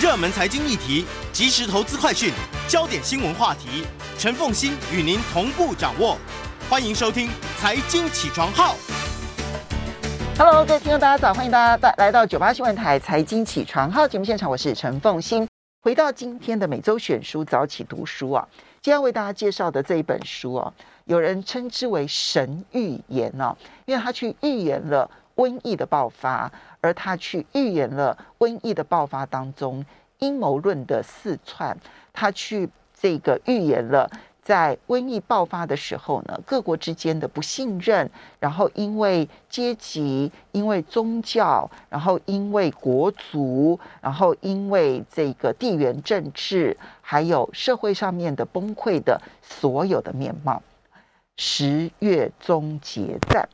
热门财经议题、即时投资快讯、焦点新闻话题，陈凤欣与您同步掌握。欢迎收听《财经起床号》。Hello，各位听众，大家早！欢迎大家来到九八新闻台《财经起床号》节目现场，我是陈凤欣。回到今天的每周选书早起读书啊，今天为大家介绍的这一本书啊，有人称之为神预言哦，因为他去预言了。瘟疫的爆发，而他去预言了瘟疫的爆发当中阴谋论的四窜。他去这个预言了，在瘟疫爆发的时候呢，各国之间的不信任，然后因为阶级，因为宗教，然后因为国族，然后因为这个地缘政治，还有社会上面的崩溃的所有的面貌。十月终结战。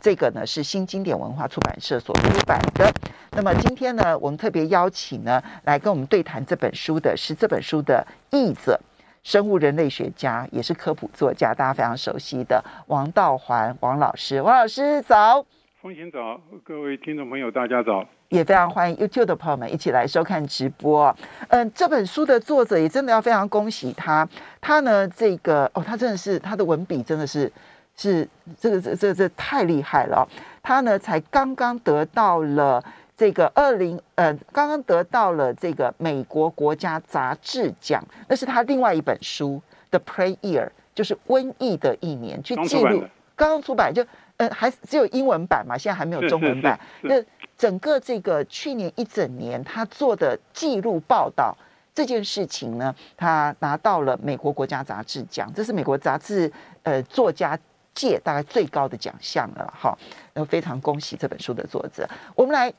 这个呢是新经典文化出版社所出版的。那么今天呢，我们特别邀请呢来跟我们对谈这本书的是这本书的译者，生物人类学家，也是科普作家，大家非常熟悉的王道环王老师。王老师早，风行早，各位听众朋友大家早，也非常欢迎 YouTube 的朋友们一起来收看直播。嗯，这本书的作者也真的要非常恭喜他，他呢这个哦，他真的是他的文笔真的是。是这个这这这太厉害了，他呢才刚刚得到了这个二零呃，刚刚得到了这个美国国家杂志奖，那是他另外一本书《The Plague Year》，就是瘟疫的一年，去记录刚刚出版就呃还只有英文版嘛，现在还没有中文版。那整个这个去年一整年他做的记录报道这件事情呢，他拿到了美国国家杂志奖，这是美国杂志呃作家。届大概最高的奖项了哈，那非常恭喜这本书的作者。我们来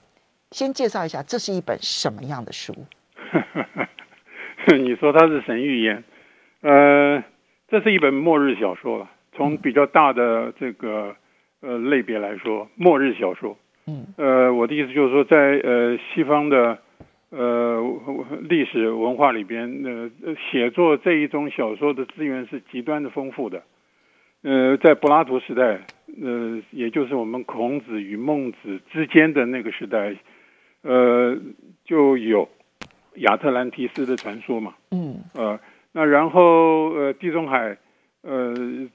先介绍一下，这是一本什么样的书？你说它是神预言，呃，这是一本末日小说了。从比较大的这个呃类别来说，末日小说。嗯，呃，我的意思就是说，在呃西方的呃历史文化里边，呃，写作这一种小说的资源是极端的丰富的。呃，在柏拉图时代，呃，也就是我们孔子与孟子之间的那个时代，呃，就有亚特兰提斯的传说嘛。嗯。呃，那然后呃，地中海，呃，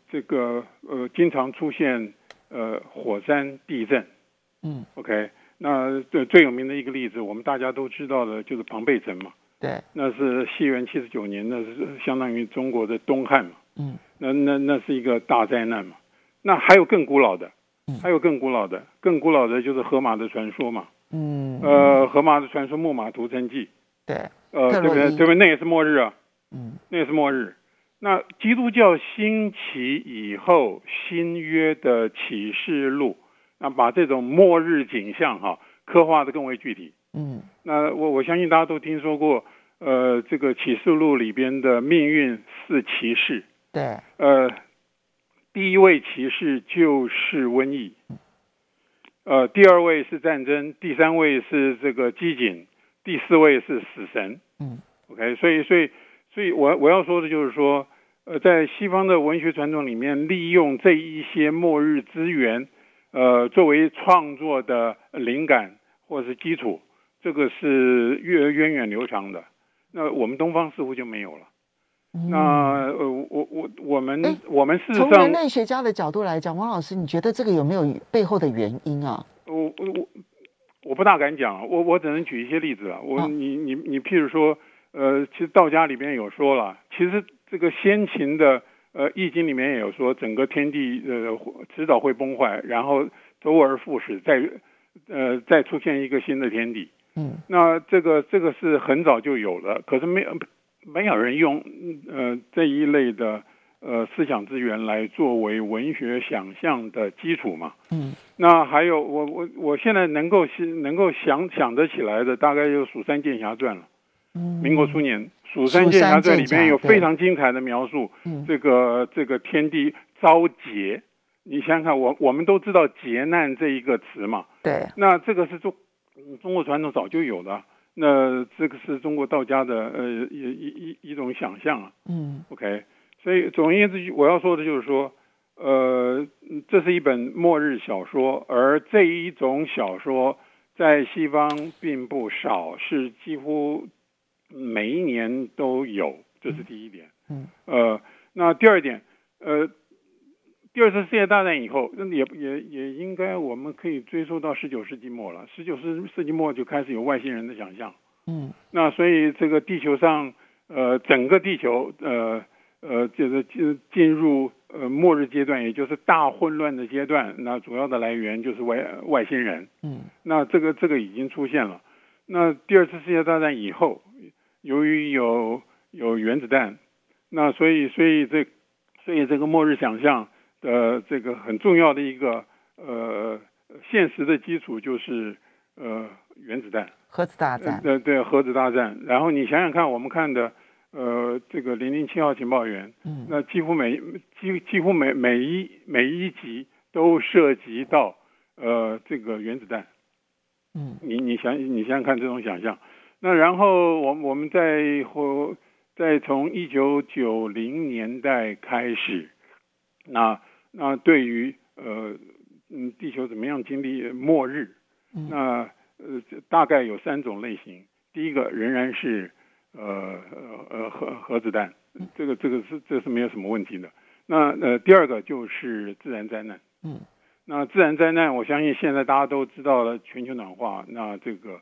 这个呃，经常出现呃火山地震。嗯。OK，那最最有名的一个例子，我们大家都知道的，就是庞贝城嘛。对。那是西元七十九年，那是相当于中国的东汉嘛。嗯。那那那是一个大灾难嘛？那还有更古老的，还有更古老的，更古老的就是荷马的传说嘛。嗯。呃，荷马的传说《木马屠城记》。对。呃，对不对？对不对？那也是末日啊。嗯。那也是末日。那基督教兴起以后，新约的启示录，那把这种末日景象哈、啊、刻画的更为具体。嗯。那我我相信大家都听说过，呃，这个启示录里边的命运四骑士。对，呃，第一位骑士就是瘟疫，呃，第二位是战争，第三位是这个机警，第四位是死神。嗯，OK，所以，所以，所以我我要说的就是说，呃，在西方的文学传统里面，利用这一些末日资源，呃，作为创作的灵感或者是基础，这个是越源远流长的。那我们东方似乎就没有了。那呃，我我我们诶我们事实上从人类学家的角度来讲，王老师，你觉得这个有没有背后的原因啊？我我我我不大敢讲，我我只能举一些例子啊。我你你你譬如说，呃，其实道家里面有说了，其实这个先秦的呃易经里面也有说，整个天地呃迟早会崩坏，然后周而复始，再呃再出现一个新的天地。嗯，那这个这个是很早就有了，可是没有。没有人用呃这一类的呃思想资源来作为文学想象的基础嘛。嗯。那还有我我我现在能够能够想想得起来的，大概就《蜀山剑侠传》了。嗯。民国初年，《蜀山剑侠传》里面有非常精彩的描述，这个这个天地遭劫。你想想看，我我们都知道劫难这一个词嘛。对。那这个是中中国传统早就有的。那这个是中国道家的呃一一一一种想象啊，嗯，OK，所以总而言之，我要说的就是说，呃，这是一本末日小说，而这一种小说在西方并不少，是几乎每一年都有，这是第一点。嗯，呃，那第二点，呃，第二次世界大战以后，那也也也应该我们可以追溯到十九世纪末了。十九世世纪末就开始有外星人的想象。嗯，那所以这个地球上，呃，整个地球，呃呃，就是进进入。呃，末日阶段，也就是大混乱的阶段，那主要的来源就是外外星人。嗯，那这个这个已经出现了。那第二次世界大战以后，由于有有原子弹，那所以所以这所以这个末日想象的这个很重要的一个呃现实的基础就是呃原子弹，核子大战。对对，核子大战。然后你想想看，我们看的。呃，这个零零七号情报员，嗯，那几乎每几几乎每每一每一集都涉及到呃这个原子弹，嗯，你你想你想想看这种想象，那然后我我们再后再从一九九零年代开始，那那对于呃嗯地球怎么样经历末日，嗯，那呃大概有三种类型，第一个仍然是。呃呃呃核核子弹，这个这个是这是没有什么问题的。那呃第二个就是自然灾难，嗯，那自然灾难，我相信现在大家都知道了全球暖化，那这个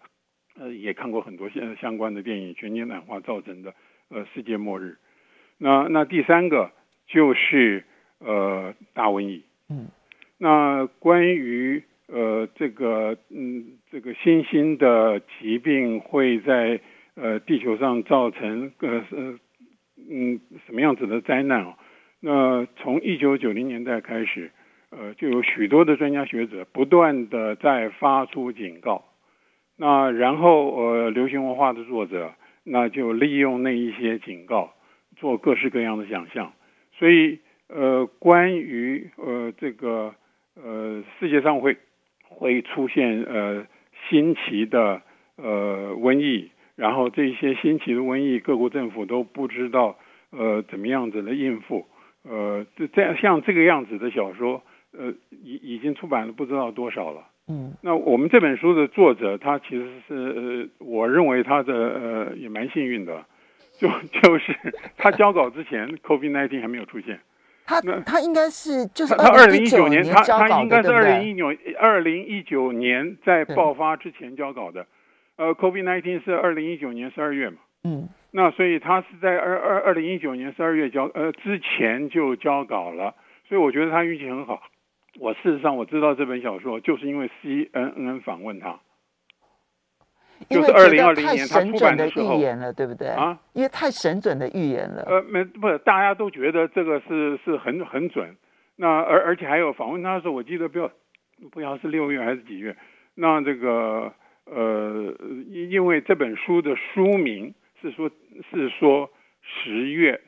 呃也看过很多相相关的电影，全球暖化造成的呃世界末日。那那第三个就是呃大瘟疫，嗯，那关于呃这个嗯这个新兴的疾病会在。呃，地球上造成呃呃嗯什么样子的灾难啊？那从一九九零年代开始，呃，就有许多的专家学者不断的在发出警告。那然后呃，流行文化的作者那就利用那一些警告做各式各样的想象。所以呃，关于呃这个呃世界上会会出现呃新奇的呃瘟疫。然后这些新奇的瘟疫，各国政府都不知道呃怎么样子来应付，呃这这样像这个样子的小说，呃已已经出版了不知道多少了。嗯，那我们这本书的作者他其实是呃我认为他的呃也蛮幸运的，就就是他交稿之前，COVID-19 还没有出现。他他应该是就是他二零一九年他他应该是二零一九二零一九年在爆发之前交稿的。呃，COVID-19 是二零一九年十二月嘛，嗯，那所以他是在二二二零一九年十二月交呃之前就交稿了，所以我觉得他运气很好。我事实上我知道这本小说，就是因为 CNN 访问他，就是二零二零年他出版的时候，预言了，对不对？啊，因为太神准的预言了。呃，没不是，大家都觉得这个是是很很准。那而而且还有访问他的时候，我记得不要不要是六月还是几月？那这个。呃，因因为这本书的书名是说，是说十月，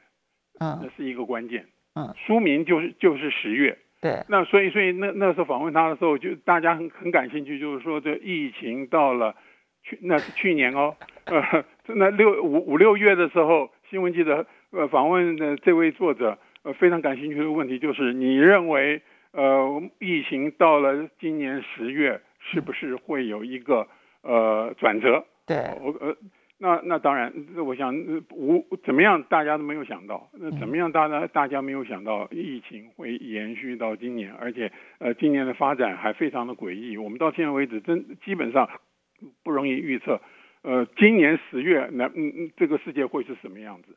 嗯，那是一个关键，嗯，书名就是就是十月，对，那所以所以那那时候访问他的时候，就大家很很感兴趣，就是说这疫情到了去那是去年哦，呃，那六五五六月的时候，新闻记者呃访问的这位作者呃非常感兴趣的问题就是，你认为呃疫情到了今年十月是不是会有一个？呃，转折，对，我呃，那那当然，我想无怎么样，大家都没有想到，那怎么样，大家大家没有想到疫情会延续到今年，而且呃，今年的发展还非常的诡异，我们到现在为止真基本上不容易预测。呃，今年十月，那嗯嗯，这个世界会是什么样子？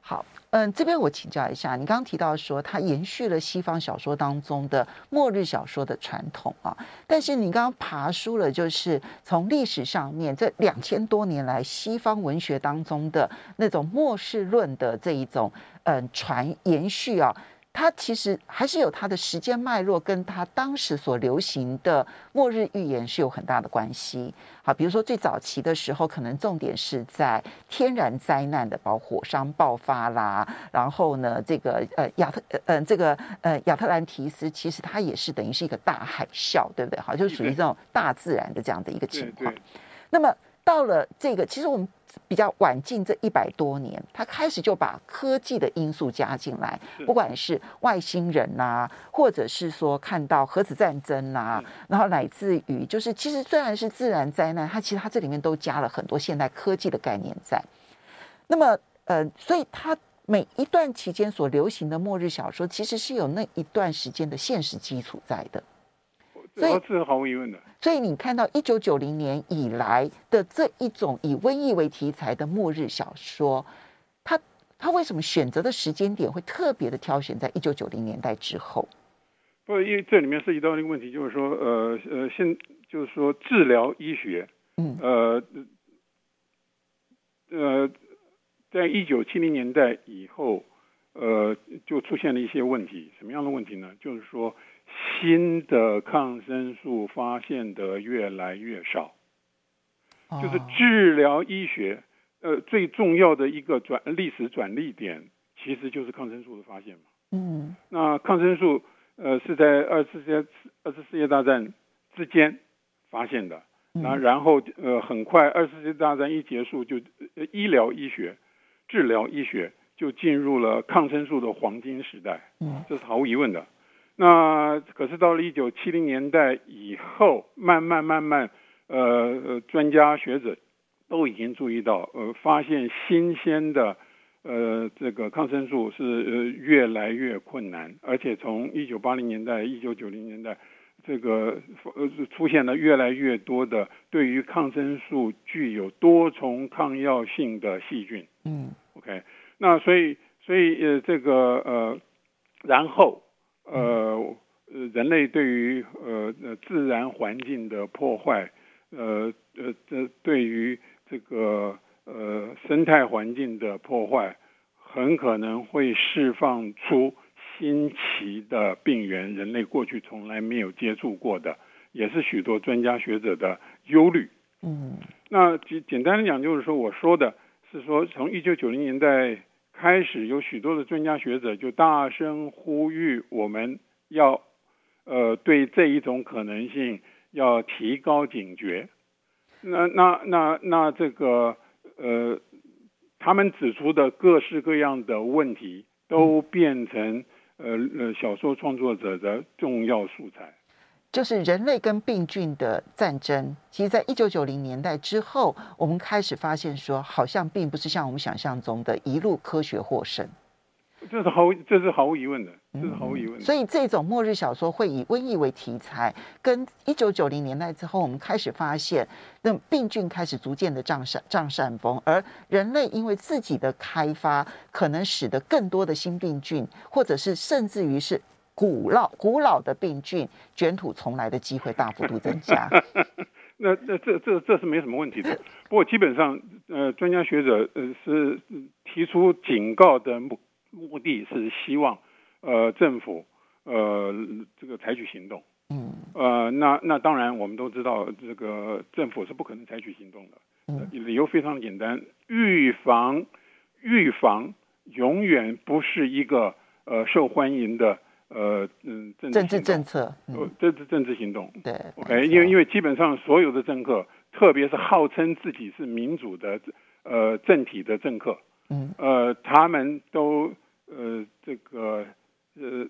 好，嗯，这边我请教一下，你刚刚提到说它延续了西方小说当中的末日小说的传统啊，但是你刚刚爬书了，就是从历史上面这两千多年来西方文学当中的那种末世论的这一种嗯传延续啊。它其实还是有它的时间脉络，跟它当时所流行的末日预言是有很大的关系。好，比如说最早期的时候，可能重点是在天然灾难的，包括火山爆发啦，然后呢，这个呃亚特呃这个呃亚特兰提斯，其实它也是等于是一个大海啸，对不对？好，就属于这种大自然的这样的一个情况。那么到了这个，其实我们比较晚近这一百多年，他开始就把科技的因素加进来，不管是外星人呐、啊，或者是说看到核子战争呐、啊，然后乃至于就是其实虽然是自然灾难，它其实它这里面都加了很多现代科技的概念在。那么呃，所以它每一段期间所流行的末日小说，其实是有那一段时间的现实基础在的。所以这是毫无疑问的。所以你看到一九九零年以来的这一种以瘟疫为题材的末日小说，它它为什么选择的时间点会特别的挑选在一九九零年代之后？不，因为这里面涉及到一个问题，就是说，呃呃，现就是说治疗医学，嗯，呃呃，在一九七零年代以后，呃，就出现了一些问题。什么样的问题呢？就是说。新的抗生素发现的越来越少，就是治疗医学呃最重要的一个转历史转捩点，其实就是抗生素的发现嘛。嗯，那抗生素呃是在二次世界二次世界大战之间发现的，那然后呃很快二次世界大战一结束，就医疗医学治疗医学就进入了抗生素的黄金时代。嗯，这是毫无疑问的。那可是到了一九七零年代以后，慢慢慢慢，呃，专家学者都已经注意到，呃，发现新鲜的，呃，这个抗生素是呃越来越困难，而且从一九八零年代、一九九零年代，这个呃出现了越来越多的对于抗生素具有多重抗药性的细菌。嗯，OK，那所以所以呃这个呃，然后。呃，人类对于呃呃自然环境的破坏，呃呃这对于这个呃生态环境的破坏，很可能会释放出新奇的病原，人类过去从来没有接触过的，也是许多专家学者的忧虑。嗯，那简简单的讲，就是说我说的是说，从一九九零年代。开始有许多的专家学者就大声呼吁，我们要呃对这一种可能性要提高警觉。那那那那这个呃，他们指出的各式各样的问题，都变成呃呃小说创作者的重要素材。就是人类跟病菌的战争，其实，在一九九零年代之后，我们开始发现说，好像并不是像我们想象中的一路科学获胜。这是毫这是毫无疑问的，这是毫无疑问的。所以，这种末日小说会以瘟疫为题材，跟一九九零年代之后，我们开始发现，那病菌开始逐渐的占上占上风，而人类因为自己的开发，可能使得更多的新病菌，或者是甚至于是。古老古老的病菌卷土重来的机会大幅度增加。那那这这这是没什么问题的。不过基本上，呃，专家学者呃是提出警告的目目的是希望呃政府呃这个采取行动。嗯。呃，那那当然我们都知道，这个政府是不可能采取行动的。嗯。理由非常简单，预防预防永远不是一个呃受欢迎的。呃嗯，政治政策，呃，政治政治行动，对，OK，因为因为基本上所有的政客，特别是号称自己是民主的呃政体的政客，嗯，呃，他们都呃这个呃，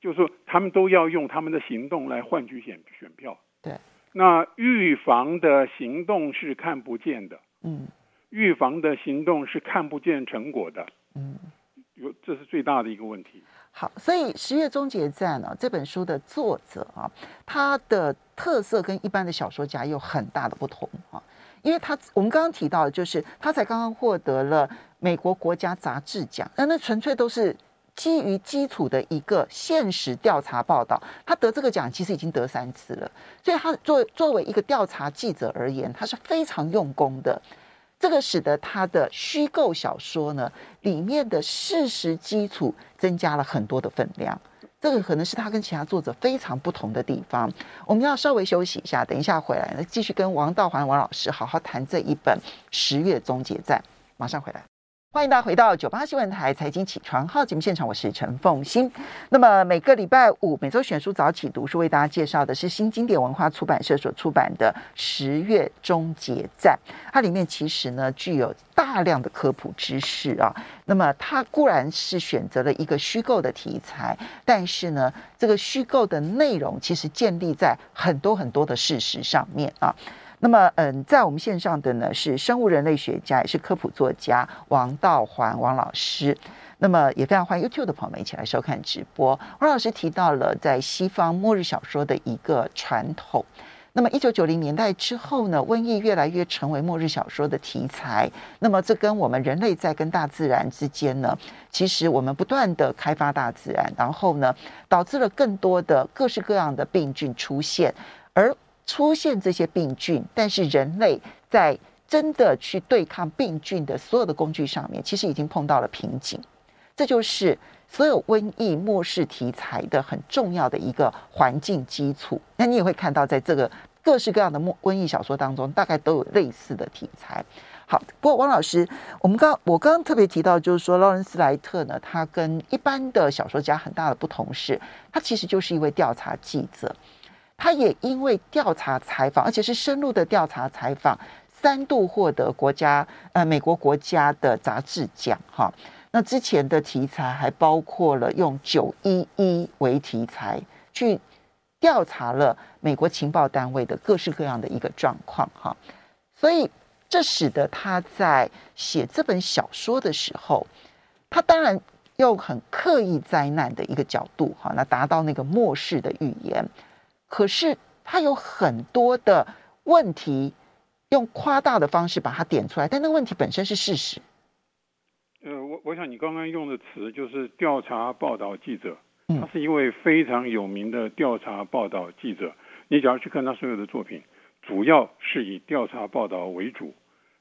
就是说他们都要用他们的行动来换取选选票，对，那预防的行动是看不见的，嗯，预防的行动是看不见成果的，嗯，有这是最大的一个问题。好，所以《十月终结战》呢，这本书的作者啊，他的特色跟一般的小说家有很大的不同啊，因为他我们刚刚提到的，就是他才刚刚获得了美国国家杂志奖，那那纯粹都是基于基础的一个现实调查报道。他得这个奖其实已经得三次了，所以他作作为一个调查记者而言，他是非常用功的。这个使得他的虚构小说呢，里面的事实基础增加了很多的分量。这个可能是他跟其他作者非常不同的地方。我们要稍微休息一下，等一下回来呢，继续跟王道环王老师好好谈这一本《十月终结战》。马上回来。欢迎大家回到九八新闻台财经起床号节目现场，我是陈凤欣。那么每个礼拜五每周选书早起读书，为大家介绍的是新经典文化出版社所出版的《十月终结站》。它里面其实呢具有大量的科普知识啊。那么它固然是选择了一个虚构的题材，但是呢，这个虚构的内容其实建立在很多很多的事实上面啊。那么，嗯，在我们线上的呢是生物人类学家，也是科普作家王道环王老师。那么也非常欢迎 YouTube 的朋友们一起来收看直播。王老师提到了在西方末日小说的一个传统。那么一九九零年代之后呢，瘟疫越来越成为末日小说的题材。那么这跟我们人类在跟大自然之间呢，其实我们不断的开发大自然，然后呢，导致了更多的各式各样的病菌出现，而。出现这些病菌，但是人类在真的去对抗病菌的所有的工具上面，其实已经碰到了瓶颈。这就是所有瘟疫末世题材的很重要的一个环境基础。那你也会看到，在这个各式各样的末瘟疫小说当中，大概都有类似的题材。好，不过王老师，我们刚我刚刚特别提到，就是说劳伦斯莱特呢，他跟一般的小说家很大的不同是，他其实就是一位调查记者。他也因为调查采访，而且是深入的调查采访，三度获得国家呃美国国家的杂志奖哈。那之前的题材还包括了用九一一为题材去调查了美国情报单位的各式各样的一个状况哈。所以这使得他在写这本小说的时候，他当然用很刻意灾难的一个角度哈，那达到那个末世的预言。可是他有很多的问题，用夸大的方式把它点出来，但那个问题本身是事实。呃，我我想你刚刚用的词就是调查报道记者，他是一位非常有名的调查报道记者。你只要去看他所有的作品，主要是以调查报道为主。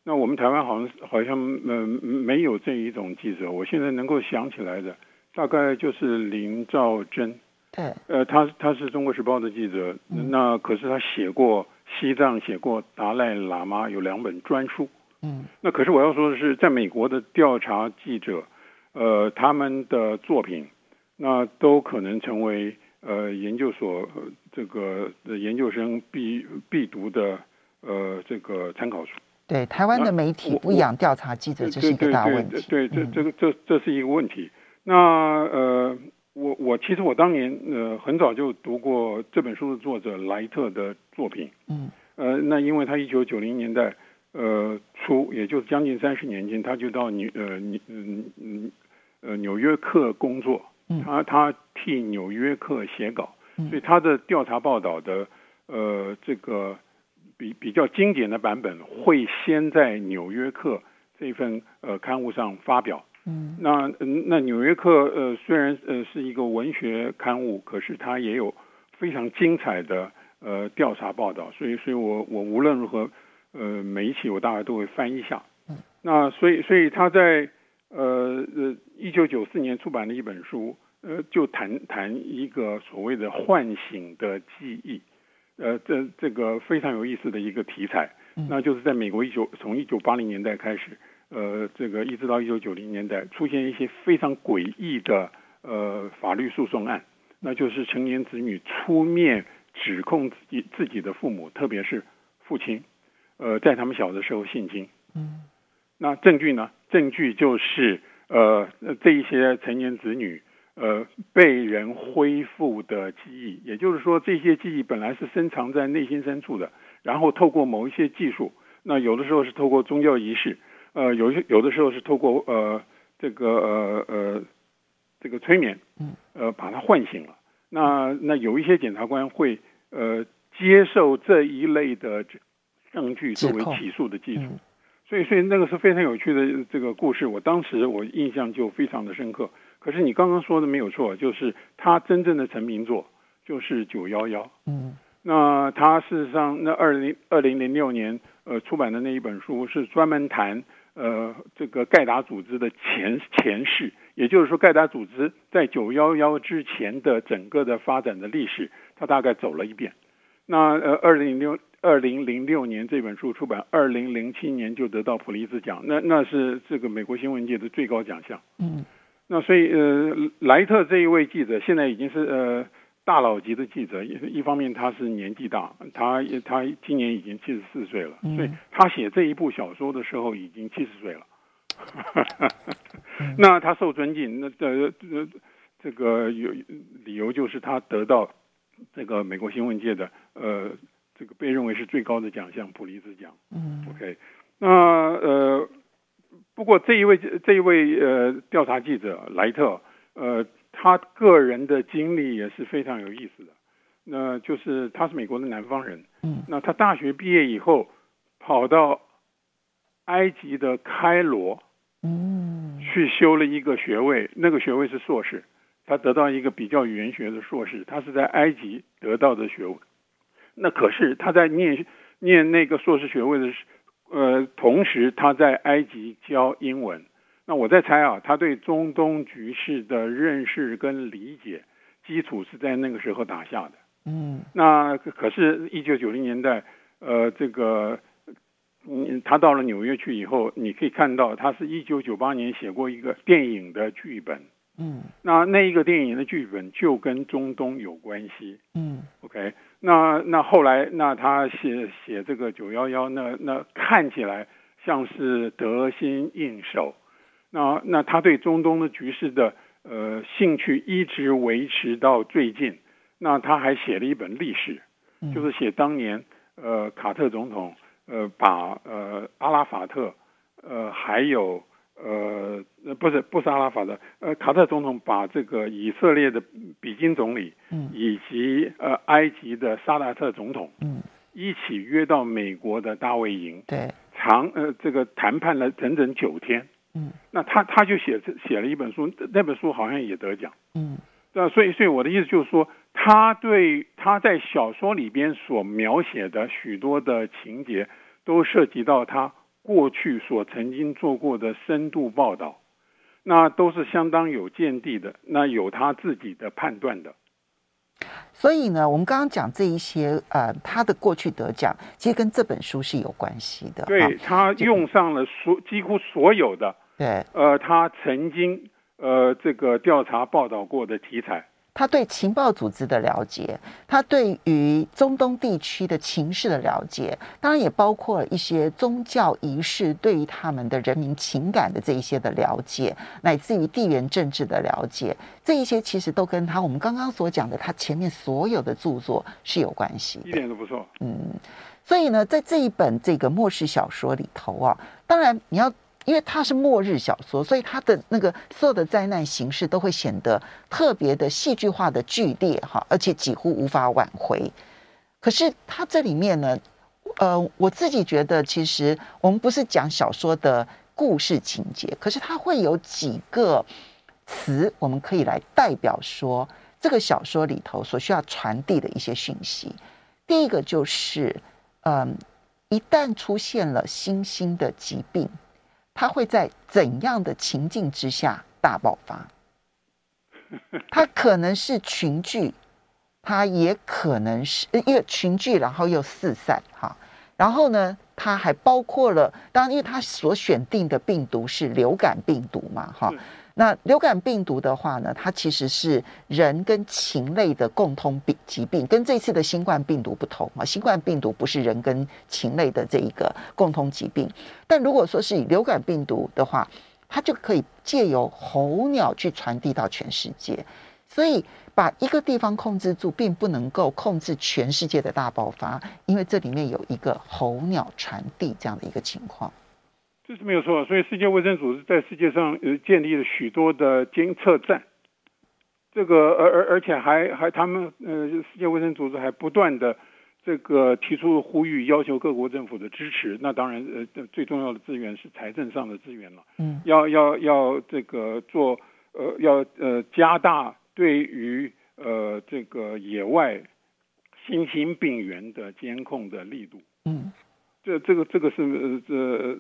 那我们台湾好像好像呃没有这一种记者，我现在能够想起来的大概就是林兆珍。对，呃，他他是中国时报的记者，嗯、那可是他写过西藏，写过达赖喇嘛，有两本专书。嗯，那可是我要说的是，在美国的调查记者，呃，他们的作品，那都可能成为呃研究所这个的研究生必必读的呃这个参考书。对，台湾的媒体不养调查记者，这是一个大问题。对，对，对，这这个这这是一个问题。那呃。我我其实我当年呃很早就读过这本书的作者莱特的作品，嗯，呃，那因为他一九九零年代呃初，也就是将近三十年前，他就到纽呃纽嗯嗯呃纽约客工作，他他替纽约客写稿，所以他的调查报道的呃这个比比较经典的版本会先在纽约客这份呃刊物上发表。嗯，那那《纽约客》呃虽然呃是一个文学刊物，可是它也有非常精彩的呃调查报道，所以所以我我无论如何呃每一期我大概都会翻一下。嗯，那所以所以他在呃呃一九九四年出版的一本书，呃就谈谈一个所谓的唤醒的记忆，呃这这个非常有意思的一个题材，那就是在美国一九从一九八零年代开始。呃，这个一直到一九九零年代，出现一些非常诡异的呃法律诉讼案，那就是成年子女出面指控自己自己的父母，特别是父亲，呃，在他们小的时候性侵。嗯，那证据呢？证据就是呃这一些成年子女呃被人恢复的记忆，也就是说，这些记忆本来是深藏在内心深处的，然后透过某一些技术，那有的时候是透过宗教仪式。呃，有些有的时候是透过呃这个呃呃这个催眠，呃把它唤醒了。那那有一些检察官会呃接受这一类的证据作为起诉的基础，所以所以那个是非常有趣的这个故事。我当时我印象就非常的深刻。可是你刚刚说的没有错，就是他真正的成名作就是九幺幺。嗯，那他事实上那二零二零零六年呃出版的那一本书是专门谈。呃，这个盖达组织的前前世，也就是说，盖达组织在九幺幺之前的整个的发展的历史，他大概走了一遍。那呃，二零零六二零零六年这本书出版，二零零七年就得到普利兹奖，那那是这个美国新闻界的最高奖项。嗯，那所以呃，莱特这一位记者现在已经是呃大佬级的记者，一一方面他是年纪大，他他今年已经七十四岁了，所以他写这一部小说的时候已经七十岁了。那他受尊敬，那这这这个有理由就是他得到这个美国新闻界的呃。这个被认为是最高的奖项，普利兹奖。嗯，OK，那呃，不过这一位这一位呃调查记者莱特，呃，他个人的经历也是非常有意思的。那就是他是美国的南方人。嗯，那他大学毕业以后，跑到埃及的开罗，嗯，去修了一个学位，那个学位是硕士，他得到一个比较语言学的硕士，他是在埃及得到的学位。那可是他在念念那个硕士学位的时，呃，同时他在埃及教英文。那我在猜啊，他对中东局势的认识跟理解基础是在那个时候打下的。嗯，那可是，一九九零年代，呃，这个，嗯，他到了纽约去以后，你可以看到，他是一九九八年写过一个电影的剧本。嗯，那那一个电影的剧本就跟中东有关系。嗯，OK。那那后来，那他写写这个九幺幺，那那看起来像是得心应手。那那他对中东的局势的呃兴趣一直维持到最近。那他还写了一本历史，就是写当年呃卡特总统呃把呃阿拉法特呃还有。呃，不是不是阿拉法特，呃，卡特总统把这个以色列的比金总理，嗯，以及呃埃及的萨达特总统，嗯，一起约到美国的大卫营，对，长呃这个谈判了整整九天，嗯，那他他就写写了一本书，那本书好像也得奖，嗯，那所以所以我的意思就是说，他对他在小说里边所描写的许多的情节，都涉及到他。过去所曾经做过的深度报道，那都是相当有见地的，那有他自己的判断的。所以呢，我们刚刚讲这一些，呃，他的过去得奖，其实跟这本书是有关系的。对，他用上了所几乎所有的，对，呃，他曾经呃这个调查报道过的题材。他对情报组织的了解，他对于中东地区的情势的了解，当然也包括了一些宗教仪式对于他们的人民情感的这一些的了解，乃至于地缘政治的了解，这一些其实都跟他我们刚刚所讲的他前面所有的著作是有关系的。一点都不错。嗯，所以呢，在这一本这个末世小说里头啊，当然你要。因为它是末日小说，所以它的那个所有的灾难形式都会显得特别的戏剧化的剧烈哈，而且几乎无法挽回。可是它这里面呢，呃，我自己觉得其实我们不是讲小说的故事情节，可是它会有几个词，我们可以来代表说这个小说里头所需要传递的一些讯息。第一个就是，嗯、一旦出现了新兴的疾病。它会在怎样的情境之下大爆发？它可能是群聚，它也可能是因为群聚，然后又四散哈。然后呢，它还包括了，当然，因为它所选定的病毒是流感病毒嘛哈。那流感病毒的话呢，它其实是人跟禽类的共通病疾病，跟这次的新冠病毒不同啊。新冠病毒不是人跟禽类的这一个共通疾病，但如果说是以流感病毒的话，它就可以借由候鸟去传递到全世界。所以把一个地方控制住，并不能够控制全世界的大爆发，因为这里面有一个候鸟传递这样的一个情况。这是没有错，所以世界卫生组织在世界上呃建立了许多的监测站，这个而而而且还还他们呃世界卫生组织还不断的这个提出呼吁，要求各国政府的支持。那当然呃最重要的资源是财政上的资源了，嗯，要要要这个做呃要呃加大对于呃这个野外新型病源的监控的力度，嗯，这这个这个是呃这。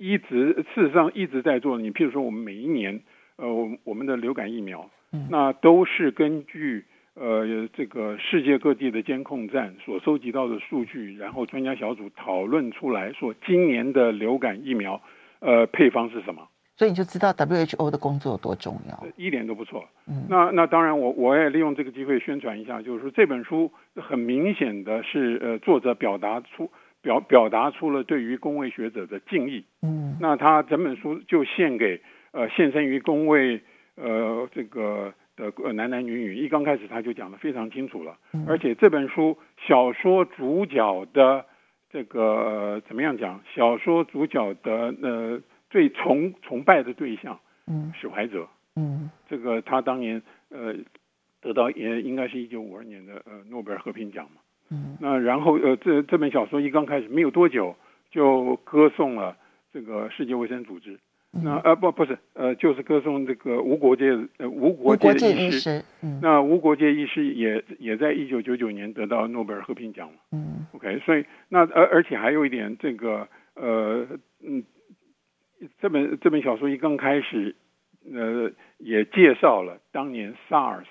一直事实上一直在做。你譬如说，我们每一年，呃，我们的流感疫苗，那都是根据呃这个世界各地的监控站所收集到的数据，然后专家小组讨论出来说今年的流感疫苗呃配方是什么。所以你就知道 WHO 的工作有多重要，一点都不错。嗯，那那当然我，我我也利用这个机会宣传一下，就是说这本书很明显的是，呃，作者表达出表表达出了对于工位学者的敬意。嗯，那他整本书就献给呃献身于工位呃这个的男男女女。一刚开始他就讲的非常清楚了，嗯，而且这本书小说主角的这个，呃，怎么样讲？小说主角的呃。最崇崇拜的对象，嗯，史怀哲，嗯，这个他当年呃得到也应该是一九五二年的呃诺贝尔和平奖嘛，嗯，那然后呃这这本小说一刚开始没有多久就歌颂了这个世界卫生组织，嗯、那呃不不是呃就是歌颂这个无国界呃无国界的医师，嗯，那无国界医师也也在一九九九年得到诺贝尔和平奖嘛，嗯，OK，所以那而而且还有一点这个呃嗯。这本这本小说一刚开始，呃，也介绍了当年 SARS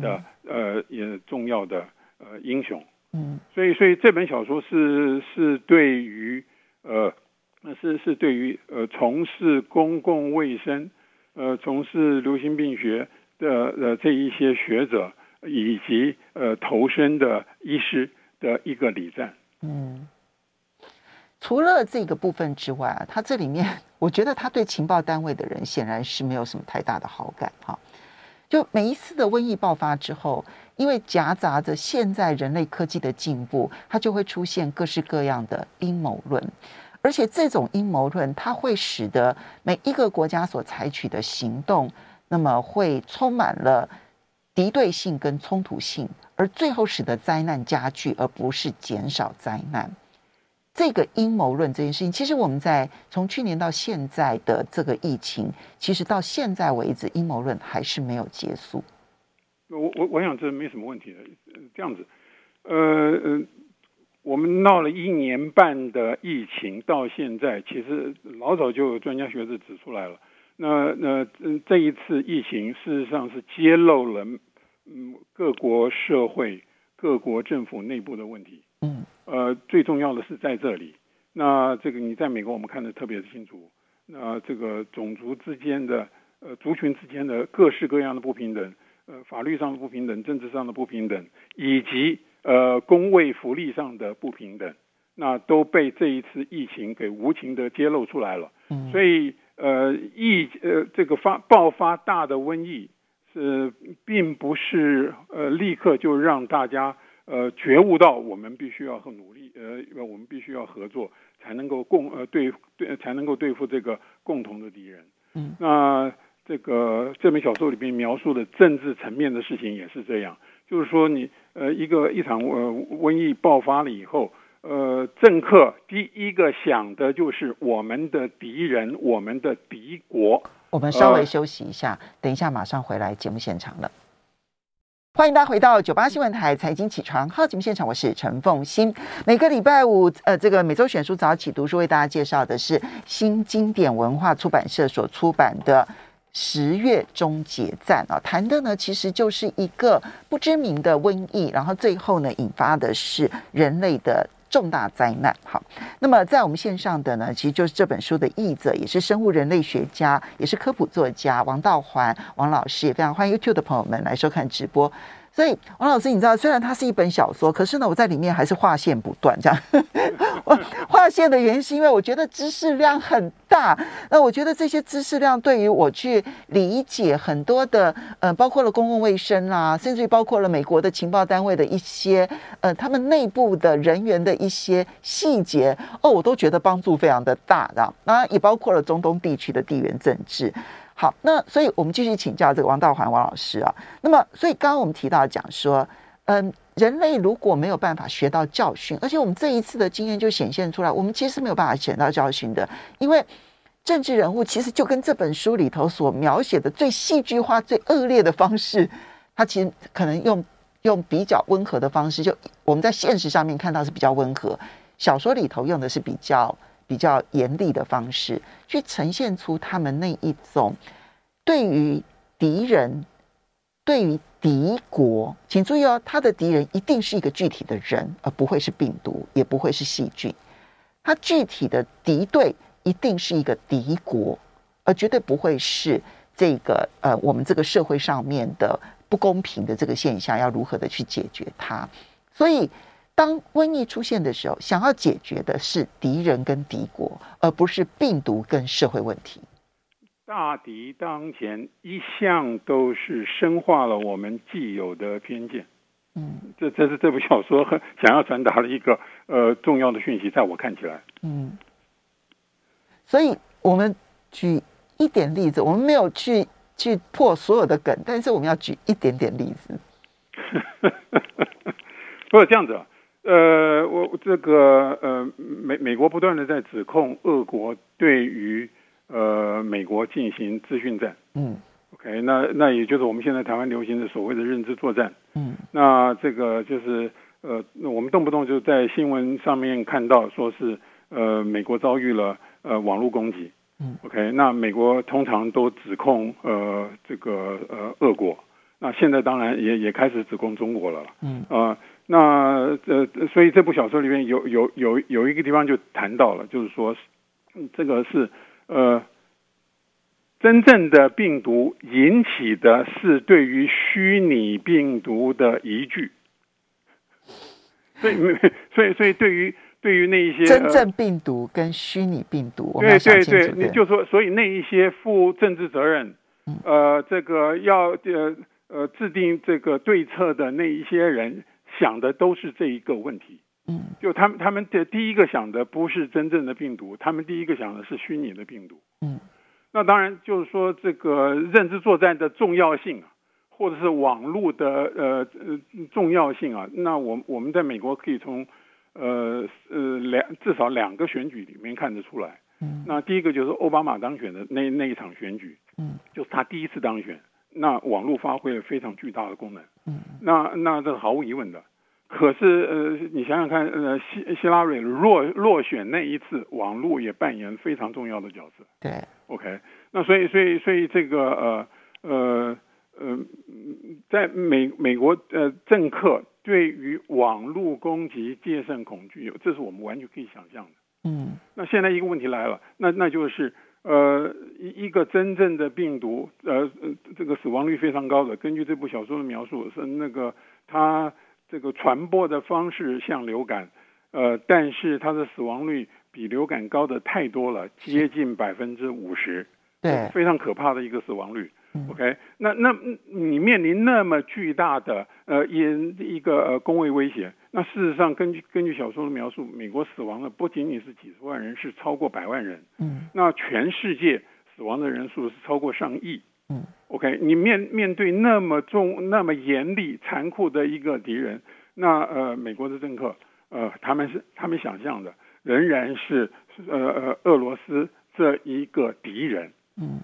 的呃也重要的呃英雄，嗯，所以所以这本小说是是对于呃是是对于呃从事公共卫生呃从事流行病学的呃这一些学者以及呃投身的医师的一个礼赞，嗯。除了这个部分之外啊，他这里面我觉得他对情报单位的人显然是没有什么太大的好感哈。就每一次的瘟疫爆发之后，因为夹杂着现在人类科技的进步，它就会出现各式各样的阴谋论，而且这种阴谋论它会使得每一个国家所采取的行动，那么会充满了敌对性跟冲突性，而最后使得灾难加剧，而不是减少灾难。这个阴谋论这件事情，其实我们在从去年到现在的这个疫情，其实到现在为止，阴谋论还是没有结束。我我我想这没什么问题的，这样子，呃呃，我们闹了一年半的疫情，到现在其实老早就有专家学者指出来了。那那嗯，这一次疫情事实上是揭露了嗯各国社会、各国政府内部的问题。嗯。呃，最重要的是在这里。那这个你在美国，我们看的特别清楚。那这个种族之间的、呃族群之间的各式各样的不平等，呃法律上的不平等，政治上的不平等，以及呃工位福利上的不平等，那都被这一次疫情给无情的揭露出来了。嗯。所以呃疫呃这个发爆发大的瘟疫是并不是呃立刻就让大家。呃，觉悟到我们必须要很努力，呃，我们必须要合作，才能够共呃对对，才能够对付这个共同的敌人。嗯，那这个这本小说里面描述的政治层面的事情也是这样，就是说你呃一个一场呃瘟疫爆发了以后，呃，政客第一个想的就是我们的敌人，我们的敌国。我们稍微休息一下，呃，等一下马上回来节目现场了。欢迎大家回到九八新闻台财经起床号节目现场，我是陈凤欣。每个礼拜五，呃，这个每周选书早起读书为大家介绍的是新经典文化出版社所出版的《十月终结战》啊，谈的呢其实就是一个不知名的瘟疫，然后最后呢引发的是人类的重大灾难。好，那么在我们线上的呢，其实就是这本书的译者，也是生物人类学家，也是科普作家王道环王老师，也非常欢迎 YouTube 的朋友们来收看直播。所以，王老师，你知道，虽然它是一本小说，可是呢，我在里面还是划线不断。这样，我划线的原因是因为我觉得知识量很大。那我觉得这些知识量对于我去理解很多的，呃，包括了公共卫生啦，甚至于包括了美国的情报单位的一些，呃，他们内部的人员的一些细节，哦，我都觉得帮助非常的大。的，当然也包括了中东地区的地缘政治。好，那所以我们继续请教这个王道环王老师啊。那么，所以刚刚我们提到讲说，嗯，人类如果没有办法学到教训，而且我们这一次的经验就显现出来，我们其实没有办法学到教训的，因为政治人物其实就跟这本书里头所描写的最戏剧化、最恶劣的方式，他其实可能用用比较温和的方式，就我们在现实上面看到是比较温和，小说里头用的是比较。比较严厉的方式去呈现出他们那一种对于敌人、对于敌国，请注意哦，他的敌人一定是一个具体的人，而不会是病毒，也不会是细菌。他具体的敌对一定是一个敌国，而绝对不会是这个呃，我们这个社会上面的不公平的这个现象，要如何的去解决它？所以，当瘟疫出现的时候，想要解决的是敌人跟敌国，而不是病毒跟社会问题。大敌当前，一向都是深化了我们既有的偏见。嗯，这这是这部小说想要传达的一个呃重要的讯息，在我看起来。嗯，所以我们举一点例子，我们没有去去破所有的梗，但是我们要举一点点例子。不是这样子，呃，我这个呃美美国不断的在指控俄国对于。呃，美国进行资讯战，嗯，OK，那那也就是我们现在台湾流行的所谓的认知作战，嗯，那这个就是呃，我们动不动就在新闻上面看到说是呃，美国遭遇了呃网络攻击，嗯，OK，那美国通常都指控呃这个呃俄国，那现在当然也也开始指控中国了，嗯，呃，那呃，所以这部小说里面有有有有一个地方就谈到了，就是说这个是。呃，真正的病毒引起的是对于虚拟病毒的疑惧，所以，所以，所以对于对于那一些真正病毒跟虚拟病毒，对对对，你就说，所以那一些负政治责任，呃，这个要呃呃制定这个对策的那一些人想的都是这一个问题。嗯，就他们他们的第一个想的不是真正的病毒，他们第一个想的是虚拟的病毒。嗯，那当然就是说这个认知作战的重要性啊，或者是网络的呃呃重要性啊，那我我们在美国可以从呃呃两至少两个选举里面看得出来。嗯，那第一个就是奥巴马当选的那那一场选举，嗯，就是他第一次当选，那网络发挥了非常巨大的功能。嗯，那那这是毫无疑问的。可是，呃，你想想看，呃，希希拉蕊落落选那一次，网络也扮演非常重要的角色。对，OK，那所以，所以，所以这个，呃，呃，呃，在美美国呃政客对于网络攻击戒慎恐惧，这是我们完全可以想象的。嗯，那现在一个问题来了，那那就是，呃，一一个真正的病毒，呃，这个死亡率非常高的，根据这部小说的描述，是那个它。这个传播的方式像流感，呃，但是它的死亡率比流感高的太多了，接近百分之五十，对，非常可怕的一个死亡率。嗯、OK，那那你面临那么巨大的呃一一个呃工位威胁，那事实上根据根据小说的描述，美国死亡的不仅仅是几十万人，是超过百万人。嗯，那全世界死亡的人数是超过上亿。嗯，OK，你面面对那么重、那么严厉、残酷的一个敌人，那呃，美国的政客，呃，他们是他们想象的仍然是呃呃俄罗斯这一个敌人。嗯，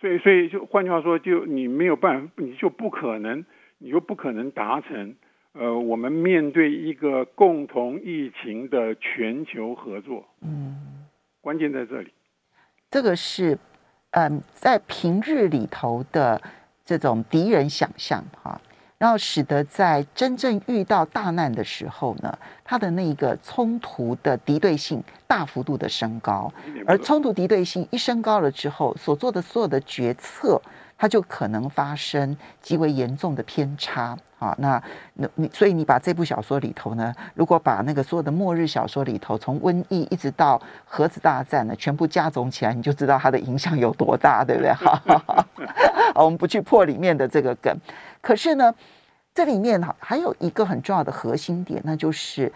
所以所以就换句话说，就你没有办法，你就不可能，你就不可能达成呃，我们面对一个共同疫情的全球合作。嗯，关键在这里，这个是。嗯，在平日里头的这种敌人想象哈，然后使得在真正遇到大难的时候呢，他的那个冲突的敌对性大幅度的升高，而冲突敌对性一升高了之后，所做的所有的决策，它就可能发生极为严重的偏差。啊，那那你所以你把这部小说里头呢，如果把那个所有的末日小说里头，从瘟疫一直到核子大战呢，全部加总起来，你就知道它的影响有多大，对不对？好，我们不去破里面的这个梗。可是呢，这里面哈还有一个很重要的核心点，那就是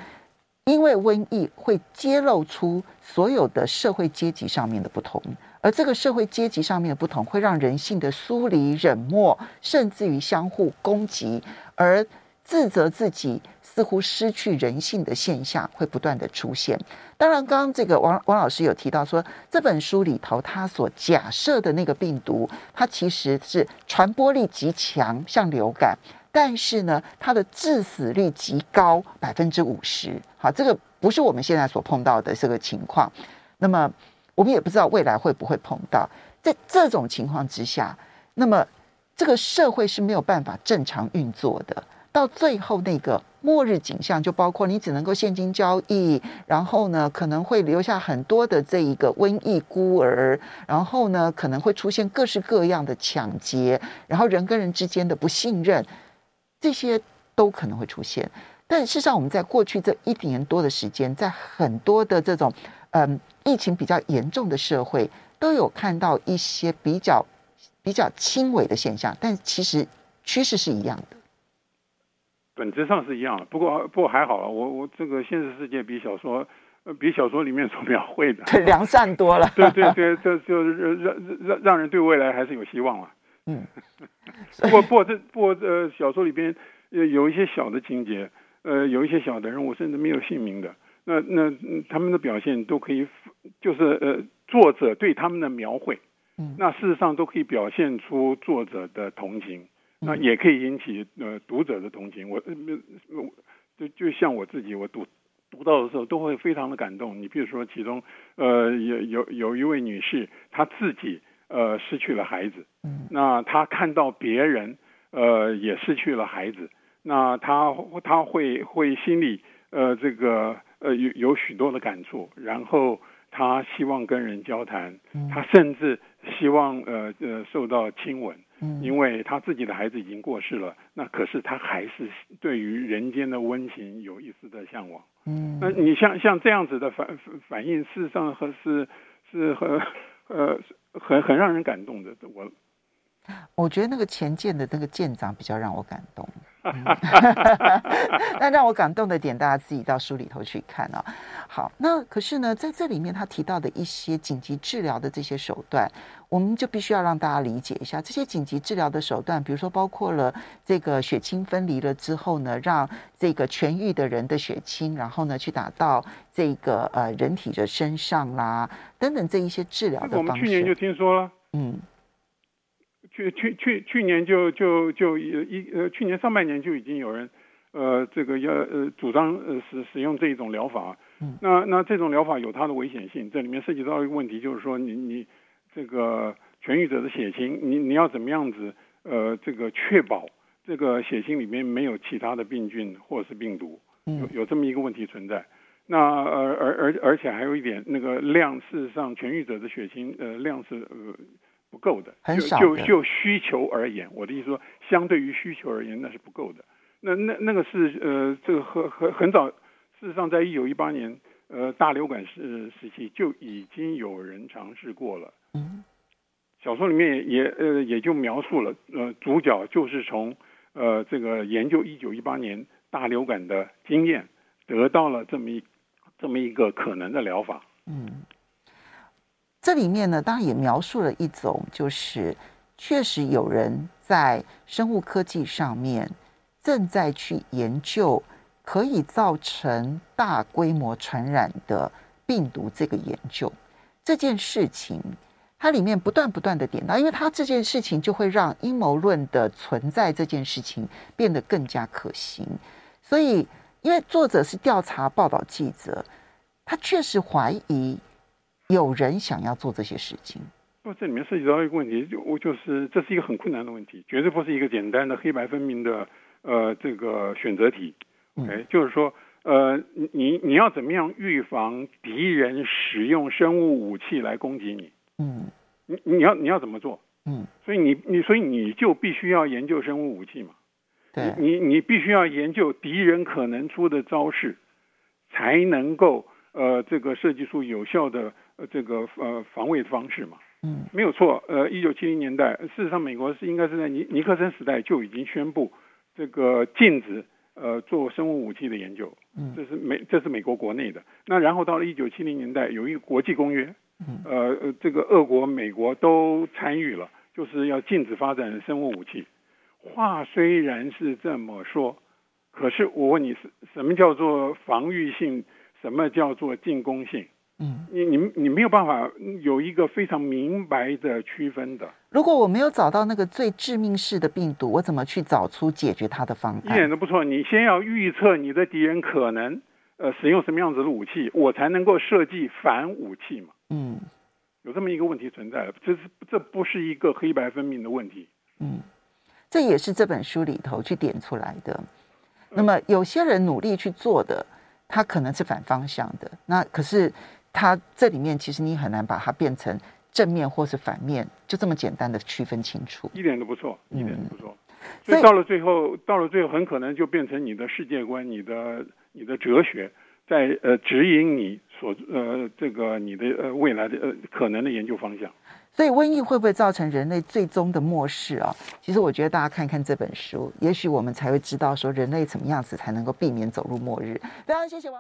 因为瘟疫会揭露出所有的社会阶级上面的不同。而这个社会阶级上面的不同，会让人性的疏离、冷漠，甚至于相互攻击，而自责自己似乎失去人性的现象会不断的出现。当然，刚刚这个王王老师有提到说，这本书里头他所假设的那个病毒，它其实是传播力极强，像流感，但是呢，它的致死率极高，百分之五十。好，这个不是我们现在所碰到的这个情况。那么。我们也不知道未来会不会碰到，在这种情况之下，那么这个社会是没有办法正常运作的。到最后那个末日景象，就包括你只能够现金交易，然后呢可能会留下很多的这一个瘟疫孤儿，然后呢可能会出现各式各样的抢劫，然后人跟人之间的不信任，这些都可能会出现。但事实上，我们在过去这一年多的时间，在很多的这种嗯疫情比较严重的社会，都有看到一些比较比较轻微的现象，但其实趋势是一样的。本质上是一样的，不过不过还好了，我我这个现实世界比小说，比小说里面所描绘的对良善多了。对对对，这就让让让让人对未来还是有希望了。嗯，不过不过这不过呃小说里边有一些小的情节，呃有一些小的人物甚至没有姓名的，那那他们的表现都可以，就是呃作者对他们的描绘，嗯，那事实上都可以表现出作者的同情。那也可以引起呃读者的同情。我呃就就像我自己，我读读到的时候都会非常的感动。你比如说，其中呃有有有一位女士，她自己呃失去了孩子，那他看到别人呃也失去了孩子，那他他会会心里呃这个呃有有许多的感触，然后他希望跟人交谈，他甚至希望呃呃受到亲吻。因为他自己的孩子已经过世了，那可是他还是对于人间的温情有一丝的向往。嗯，那你像像这样子的反反应，事实上和是是和呃很很让人感动的。我 我觉得那个前舰的那个舰长比较让我感动。那让我感动的点，大家自己到书里头去看啊。好，那可是呢，在这里面他提到的一些紧急治疗的这些手段，我们就必须要让大家理解一下。这些紧急治疗的手段，比如说包括了这个血清分离了之后呢，让这个痊愈的人的血清，然后呢去打到这个呃人体的身上啦，等等这一些治疗的方式。我们去年就听说了，嗯。去去去去年就就就一呃去年上半年就已经有人呃这个要呃主张呃使使用这一种疗法，嗯，那那这种疗法有它的危险性，这里面涉及到一个问题，就是说你你这个痊愈者的血清，你你要怎么样子呃这个确保这个血清里面没有其他的病菌或者是病毒，有有这么一个问题存在。那而而而而且还有一点，那个量事实上痊愈者的血清呃量是呃。不够的，很少就就就需求而言，我的意思说，相对于需求而言，那是不够的。那那那个是呃，这个很很很早，事实上，在一九一八年呃大流感时时期就已经有人尝试过了。嗯，小说里面也也呃也就描述了，呃，主角就是从呃这个研究一九一八年大流感的经验，得到了这么一这么一个可能的疗法。嗯。这里面呢，当然也描述了一种，就是确实有人在生物科技上面正在去研究可以造成大规模传染的病毒。这个研究这件事情，它里面不断不断的点到，因为它这件事情就会让阴谋论的存在这件事情变得更加可行。所以，因为作者是调查报道记者，他确实怀疑。有人想要做这些事情，不，这里面涉及到一个问题，就我就是这是一个很困难的问题，绝对不是一个简单的黑白分明的呃这个选择题。OK，、嗯、就是说呃你你要怎么样预防敌人使用生物武器来攻击你？嗯，你你要你要怎么做？嗯，所以你你所以你就必须要研究生物武器嘛？对，你你必须要研究敌人可能出的招式，才能够呃这个设计出有效的。这个呃防卫的方式嘛，嗯，没有错。呃，一九七零年代，事实上，美国是应该是在尼尼克森时代就已经宣布这个禁止呃做生物武器的研究，嗯，这是美这是美国国内的。那然后到了一九七零年代，有一个国际公约，嗯，呃这个俄国、美国都参与了，就是要禁止发展生物武器。话虽然是这么说，可是我问你，是什么叫做防御性？什么叫做进攻性？嗯，你你你没有办法有一个非常明白的区分的。如果我没有找到那个最致命式的病毒，我怎么去找出解决它的方案？一点都不错。你先要预测你的敌人可能呃使用什么样子的武器，我才能够设计反武器嘛。嗯，有这么一个问题存在，这是这不是一个黑白分明的问题。嗯，这也是这本书里头去点出来的。那么有些人努力去做的，他可能是反方向的。那可是他这里面其实你很难把它变成正面或是反面，就这么简单的区分清楚。一点都不错，一点都不错。嗯、所以到了最后，到了最后很可能就变成你的世界观、你的你的哲学，在呃指引你所呃这个你的呃未来的呃可能的研究方向。所以瘟疫会不会造成人类最终的末世啊？其实我觉得大家看看这本书，也许我们才会知道说人类怎么样子才能够避免走入末日。非常谢谢王。